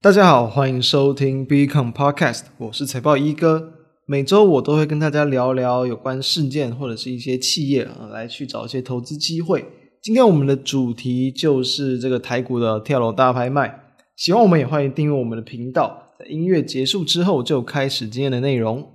大家好，欢迎收听 Beacon Podcast，我是财报一哥。每周我都会跟大家聊聊有关事件或者是一些企业啊，来去找一些投资机会。今天我们的主题就是这个台股的跳楼大拍卖。喜欢我们也欢迎订阅我们的频道。在音乐结束之后，就开始今天的内容。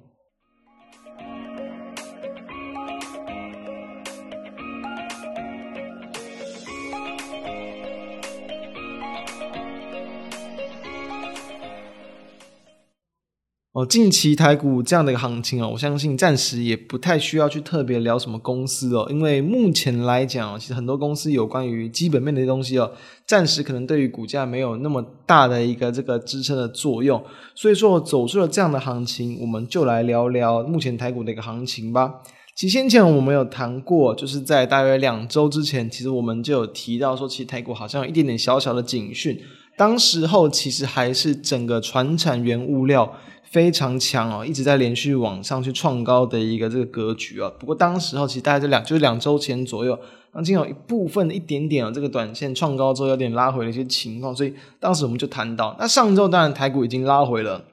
哦，近期台股这样的一个行情哦，我相信暂时也不太需要去特别聊什么公司哦，因为目前来讲，其实很多公司有关于基本面的东西哦，暂时可能对于股价没有那么大的一个这个支撑的作用，所以说走出了这样的行情，我们就来聊聊目前台股的一个行情吧。其实先前我们有谈过，就是在大约两周之前，其实我们就有提到说，其实台股好像有一点点小小的警讯，当时候其实还是整个船产原物料。非常强哦，一直在连续往上去创高的一个这个格局啊。不过当时候其实大概在两就是两周前左右，那经有一部分一点点啊，这个短线创高之后有点拉回的一些情况，所以当时我们就谈到，那上周当然台股已经拉回了。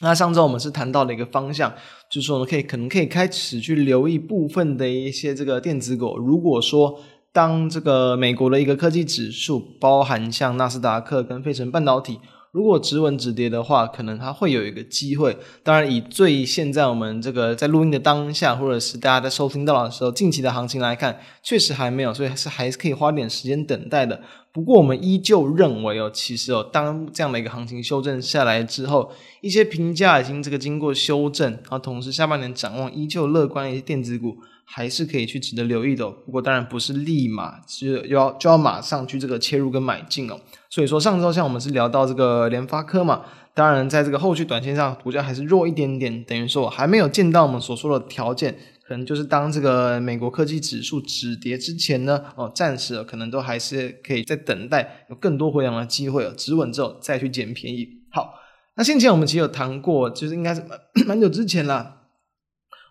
那上周我们是谈到了一个方向，就是说呢，可以可能可以开始去留意部分的一些这个电子股。如果说当这个美国的一个科技指数，包含像纳斯达克跟费城半导体。如果止稳止跌的话，可能它会有一个机会。当然，以最现在我们这个在录音的当下，或者是大家在收听到的时候，近期的行情来看，确实还没有，所以是还是可以花点时间等待的。不过，我们依旧认为哦，其实哦，当这样的一个行情修正下来之后，一些评价已经这个经过修正，然后同时下半年展望依旧乐观的一些电子股，还是可以去值得留意的。不过，当然不是立马就要就要马上去这个切入跟买进哦。所以说，上周像我们是聊到这个联发科嘛，当然在这个后续短线上，股价还是弱一点点，等于说还没有见到我们所说的条件，可能就是当这个美国科技指数止跌之前呢，哦，暂时可能都还是可以在等待有更多回档的机会哦，止稳之后再去捡便宜。好，那先前我们其实有谈过，就是应该是 蛮久之前啦，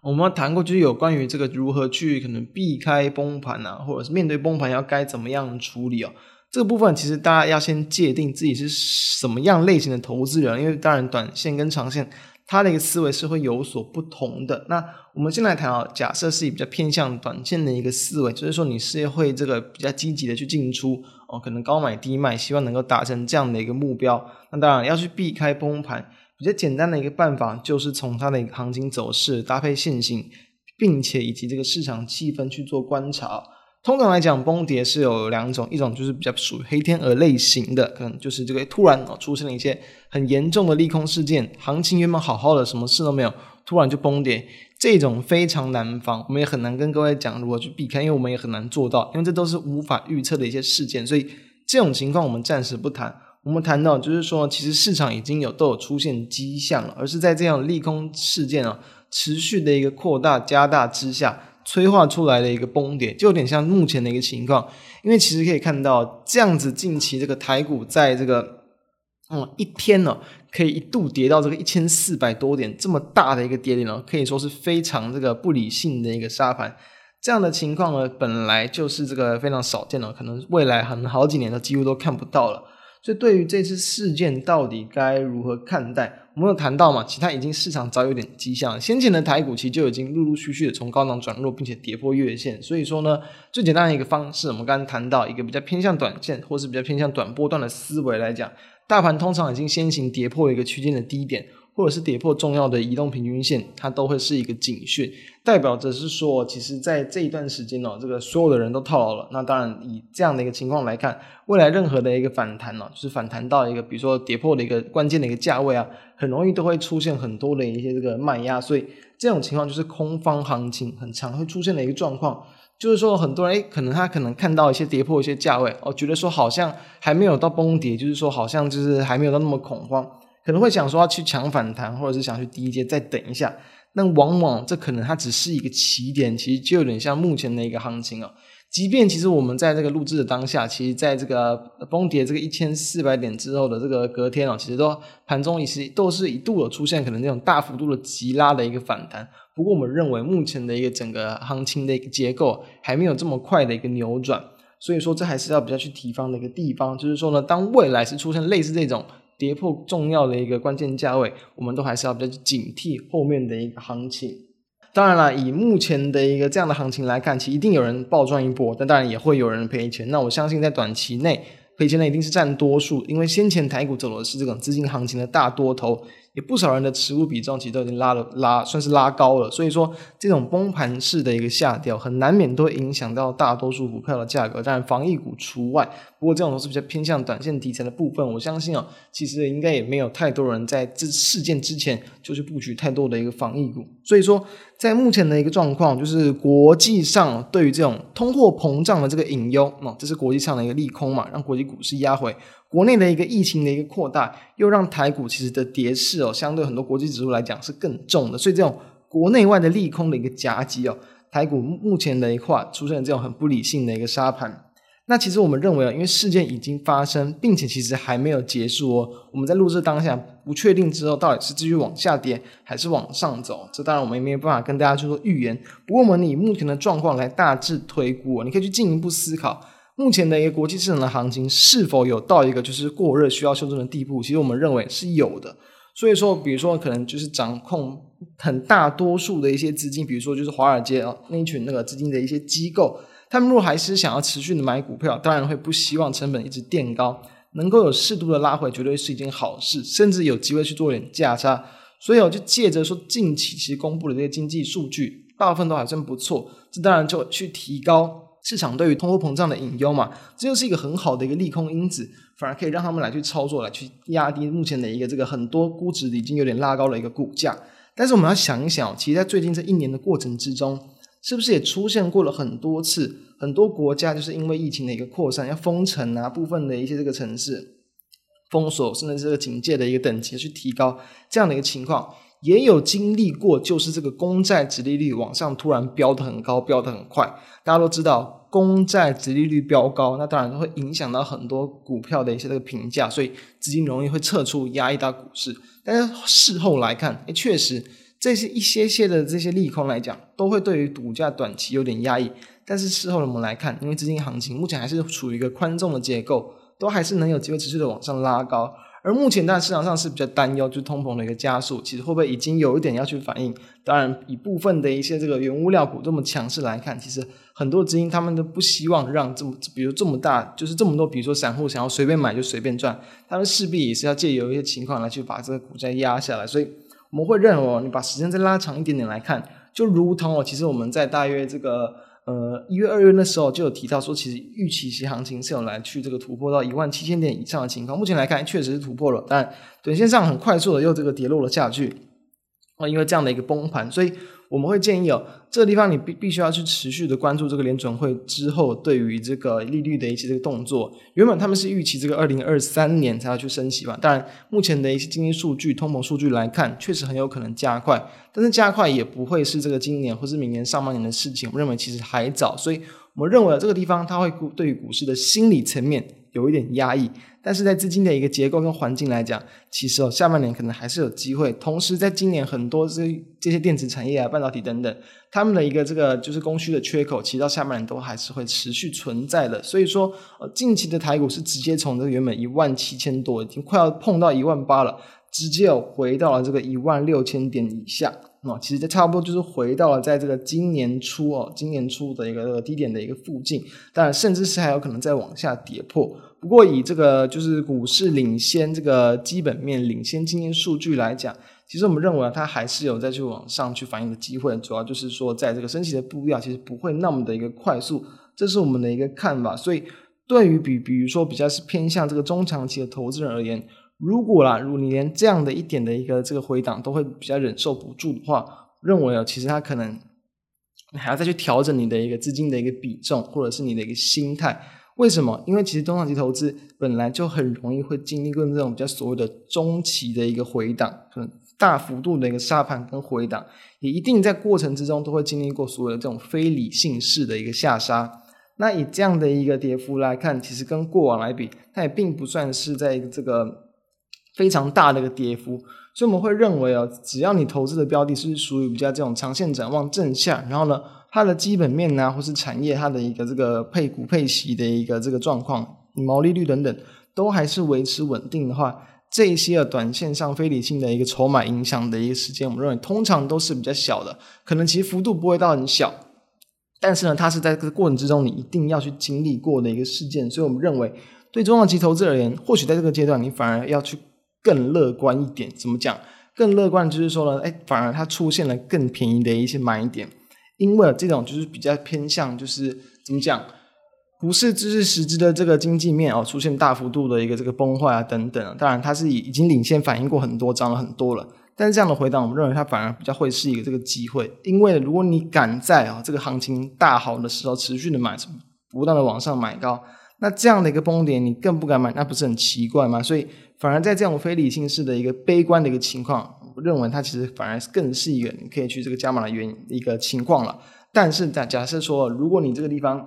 我们谈过就是有关于这个如何去可能避开崩盘啊，或者是面对崩盘要该怎么样处理哦。这个部分其实大家要先界定自己是什么样类型的投资人，因为当然短线跟长线，它的一个思维是会有所不同的。那我们先来谈啊，假设是比较偏向短线的一个思维，就是说你是会这个比较积极的去进出哦，可能高买低卖，希望能够达成这样的一个目标。那当然要去避开崩盘，比较简单的一个办法就是从它的一个行情走势搭配线性，并且以及这个市场气氛去做观察。通常来讲，崩跌是有两种，一种就是比较属于黑天鹅类型的，可能就是这个突然哦出现了一些很严重的利空事件，行情原本好好的，什么事都没有，突然就崩跌，这种非常难防，我们也很难跟各位讲如何去避开，因为我们也很难做到，因为这都是无法预测的一些事件，所以这种情况我们暂时不谈。我们谈到就是说，其实市场已经有都有出现迹象了，而是在这样利空事件啊持续的一个扩大加大之下。催化出来的一个崩跌，就有点像目前的一个情况，因为其实可以看到，这样子近期这个台股在这个嗯一天呢，可以一度跌到这个一千四百多点，这么大的一个跌点呢，可以说是非常这个不理性的一个杀盘。这样的情况呢，本来就是这个非常少见的，可能未来很好几年都几乎都看不到了。所以对于这次事件到底该如何看待？我们有谈到嘛，其他已经市场早有点迹象，先前的台股其实就已经陆陆续续的从高档转弱，并且跌破月线。所以说呢，最简单的一个方式，我们刚刚谈到一个比较偏向短线，或是比较偏向短波段的思维来讲，大盘通常已经先行跌破一个区间的低点。或者是跌破重要的移动平均线，它都会是一个警讯，代表着是说，其实在这一段时间哦，这个所有的人都套牢了。那当然，以这样的一个情况来看，未来任何的一个反弹呢，就是反弹到一个比如说跌破的一个关键的一个价位啊，很容易都会出现很多的一些这个卖压，所以这种情况就是空方行情很常会出现的一个状况，就是说很多人诶，可能他可能看到一些跌破一些价位哦，觉得说好像还没有到崩跌，就是说好像就是还没有到那么恐慌。可能会想说要去抢反弹，或者是想去低接再等一下，那往往这可能它只是一个起点，其实就有点像目前的一个行情哦。即便其实我们在这个录制的当下，其实在这个崩跌这个一千四百点之后的这个隔天哦，其实都盘中也是都是一度有出现可能那种大幅度的急拉的一个反弹。不过我们认为目前的一个整个行情的一个结构还没有这么快的一个扭转。所以说，这还是要比较去提防的一个地方，就是说呢，当未来是出现类似这种跌破重要的一个关键价位，我们都还是要比较警惕后面的一个行情。当然了，以目前的一个这样的行情来看，其实一定有人暴赚一波，但当然也会有人赔钱。那我相信在短期内赔钱的一定是占多数，因为先前台股走的是这种资金行情的大多头。也不少人的持股比重其实都已经拉了拉，算是拉高了。所以说，这种崩盘式的一个下调，很难免都会影响到大多数股票的价格，当然防疫股除外。不过这种都是比较偏向短线题材的部分，我相信哦，其实应该也没有太多人在这事件之前就去布局太多的一个防疫股。所以说，在目前的一个状况，就是国际上对于这种通货膨胀的这个隐忧，哦，这是国际上的一个利空嘛，让国际股市压回。国内的一个疫情的一个扩大，又让台股其实的跌势哦，相对很多国际指数来讲是更重的，所以这种国内外的利空的一个夹击哦，台股目前的一块出现了这种很不理性的一个杀盘。那其实我们认为啊，因为事件已经发生，并且其实还没有结束哦，我们在录制当下不确定之后到底是继续往下跌还是往上走，这当然我们也没有办法跟大家去做预言。不过我们以目前的状况来大致推估，你可以去进一步思考。目前的一个国际市场的行情是否有到一个就是过热需要修正的地步？其实我们认为是有的。所以说，比如说可能就是掌控很大多数的一些资金，比如说就是华尔街啊那群那个资金的一些机构，他们如果还是想要持续的买股票，当然会不希望成本一直垫高，能够有适度的拉回，绝对是一件好事，甚至有机会去做点价差。所以我就借着说近期其实公布的这些经济数据，大部分都还算不错，这当然就去提高。市场对于通货膨胀的隐忧嘛，这就是一个很好的一个利空因子，反而可以让他们来去操作，来去压低目前的一个这个很多估值已经有点拉高了一个股价。但是我们要想一想，其实，在最近这一年的过程之中，是不是也出现过了很多次，很多国家就是因为疫情的一个扩散，要封城啊，部分的一些这个城市封锁，甚至是这个警戒的一个等级去提高这样的一个情况。也有经历过，就是这个公债殖利率往上突然飙得很高，飙得很快。大家都知道，公债殖利率飙高，那当然会影响到很多股票的一些这个评价，所以资金容易会撤出，压抑到股市。但是事后来看，诶，确实这些一些些的这些利空来讲，都会对于股价短期有点压抑。但是事后我们来看，因为资金行情目前还是处于一个宽松的结构，都还是能有机会持续的往上拉高。而目前在市场上是比较担忧，就通膨的一个加速，其实会不会已经有一点要去反应？当然，以部分的一些这个原物料股这么强势来看，其实很多资金他们都不希望让这么，比如这么大，就是这么多，比如说散户想要随便买就随便赚，他们势必也是要借由一些情况来去把这个股价压下来。所以我们会认为，你把时间再拉长一点点来看，就如同哦，其实我们在大约这个。呃，一月、二月那时候就有提到说，其实预期其行情是有来去这个突破到一万七千点以上的情况。目前来看，确实是突破了，但短线上很快速的又这个跌落了下去。哦，因为这样的一个崩盘，所以。我们会建议哦，这个地方你必必须要去持续的关注这个联准会之后对于这个利率的一些这个动作。原本他们是预期这个二零二三年才要去升息吧，当然目前的一些经济数据、通膨数据来看，确实很有可能加快，但是加快也不会是这个今年或是明年上半年的事情。我们认为其实还早，所以我们认为这个地方它会对于股市的心理层面有一点压抑。但是在资金的一个结构跟环境来讲，其实哦，下半年可能还是有机会。同时，在今年很多这这些电子产业啊、半导体等等，他们的一个这个就是供需的缺口，其实到下半年都还是会持续存在的。所以说，呃，近期的台股是直接从这个原本一万七千多，已经快要碰到一万八了，直接有回到了这个一万六千点以下。那其实就差不多就是回到了在这个今年初哦，今年初的一个低点的一个附近，当然甚至是还有可能再往下跌破。不过以这个就是股市领先这个基本面领先经济数据来讲，其实我们认为它还是有再去往上去反映的机会。主要就是说，在这个升息的步调其实不会那么的一个快速，这是我们的一个看法。所以对于比比如说比较是偏向这个中长期的投资人而言，如果啦，如果你连这样的一点的一个这个回档都会比较忍受不住的话，认为啊，其实它可能你还要再去调整你的一个资金的一个比重，或者是你的一个心态。为什么？因为其实中长期投资本来就很容易会经历过这种比较所谓的中期的一个回档，可能大幅度的一个杀盘跟回档，也一定在过程之中都会经历过所谓的这种非理性式的一个下杀。那以这样的一个跌幅来看，其实跟过往来比，它也并不算是在这个非常大的一个跌幅。所以我们会认为哦，只要你投资的标的是属于比较这种长线展望正向，然后呢，它的基本面啊，或是产业它的一个这个配股配息的一个这个状况，毛利率等等都还是维持稳定的话，这一些短线上非理性的一个筹码影响的一个时间，我们认为通常都是比较小的，可能其实幅度不会到很小，但是呢，它是在这个过程之中你一定要去经历过的一个事件，所以我们认为对中长期投资而言，或许在这个阶段你反而要去更乐观一点。怎么讲？更乐观就是说呢，哎，反而它出现了更便宜的一些买点，因为这种就是比较偏向就是怎么讲？不是知识实质的这个经济面哦，出现大幅度的一个这个崩坏啊等等，当然它是已已经领先反应过很多，涨了很多了。但是这样的回档，我们认为它反而比较会是一个这个机会，因为如果你敢在啊这个行情大好的时候持续的买，不断的往上买高，那这样的一个崩点你更不敢买，那不是很奇怪吗？所以反而在这种非理性式的一个悲观的一个情况，我认为它其实反而更是一个你可以去这个加码的原因一个情况了。但是假假设说，如果你这个地方，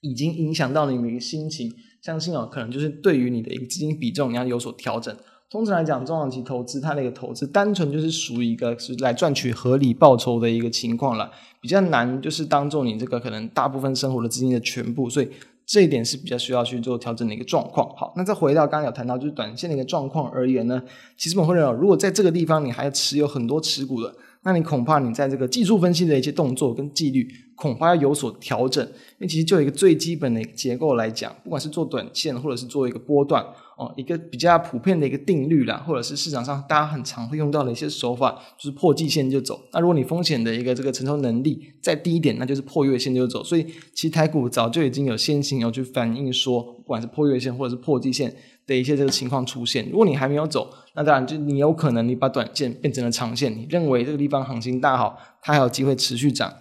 已经影响到你的一个心情，相信哦，可能就是对于你的一个资金比重，你要有所调整。通常来讲，中长期投资它的一个投资，单纯就是属于一个是来赚取合理报酬的一个情况了，比较难就是当做你这个可能大部分生活的资金的全部，所以这一点是比较需要去做调整的一个状况。好，那再回到刚刚有谈到就是短线的一个状况而言呢，其实我们会认为，如果在这个地方你还持有很多持股的。那你恐怕你在这个技术分析的一些动作跟纪律，恐怕要有所调整。因为其实就一个最基本的结构来讲，不管是做短线或者是做一个波段哦，一个比较普遍的一个定律啦，或者是市场上大家很常会用到的一些手法，就是破季线就走。那如果你风险的一个这个承受能力再低一点，那就是破月线就走。所以其实台股早就已经有先行有去反映说，不管是破月线或者是破季线的一些这个情况出现。如果你还没有走，那当然就你有可能你把短线变成了长线，你认为这个地方行情大好，它还有机会持续涨，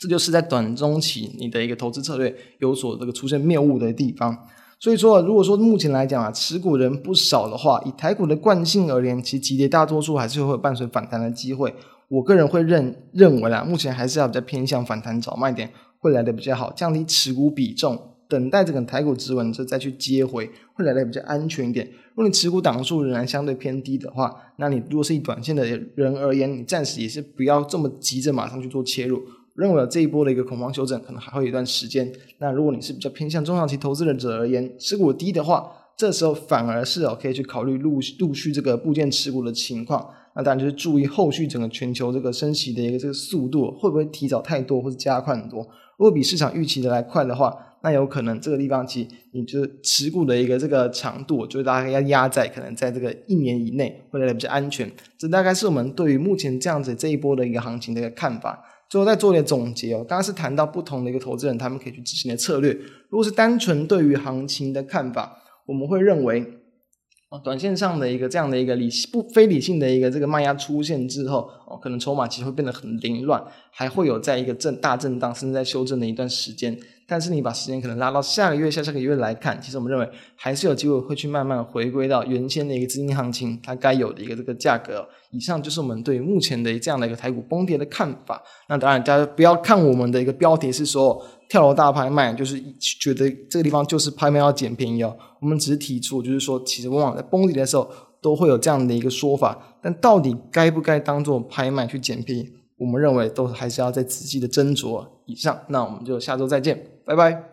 这就是在短中期你的一个投资策略有所这个出现谬误的地方。所以说，如果说目前来讲啊，持股人不少的话，以台股的惯性而言，其实急跌大多数还是会伴随反弹的机会。我个人会认认为啊，目前还是要比较偏向反弹找卖点会来的比较好，降低持股比重。等待这个台股止稳之后再去接回，会来的比较安全一点。如果你持股档数仍然相对偏低的话，那你如果是以短线的人而言，你暂时也是不要这么急着马上去做切入。认为这一波的一个恐慌修正可能还会有一段时间。那如果你是比较偏向中长期投资者而言，持股低的话，这时候反而是哦可以去考虑陆陆续这个部件持股的情况。那当然就是注意后续整个全球这个升息的一个这个速度会不会提早太多或者加快很多。如果比市场预期的来快的话，那有可能这个地方其你就持股的一个这个长度，就是大概要压在可能在这个一年以内，会来的比较安全。这大概是我们对于目前这样子这一波的一个行情的一个看法。最后再做点总结哦，刚刚是谈到不同的一个投资人他们可以去执行的策略。如果是单纯对于行情的看法，我们会认为。哦，短线上的一个这样的一个理不非理性的一个这个卖压出现之后，哦，可能筹码其实会变得很凌乱，还会有在一个震大震荡，甚至在修正的一段时间。但是你把时间可能拉到下个月、下下个月来看，其实我们认为还是有机会会去慢慢回归到原先的一个资金行情它该有的一个这个价格。以上就是我们对目前的这样的一个台股崩跌的看法。那当然，大家不要看我们的一个标题是说。跳楼大拍卖，就是觉得这个地方就是拍卖要捡便宜哦。我们只是提出，就是说，其实往往在崩跌的时候都会有这样的一个说法，但到底该不该当做拍卖去捡便宜，我们认为都还是要再仔细的斟酌。以上，那我们就下周再见，拜拜。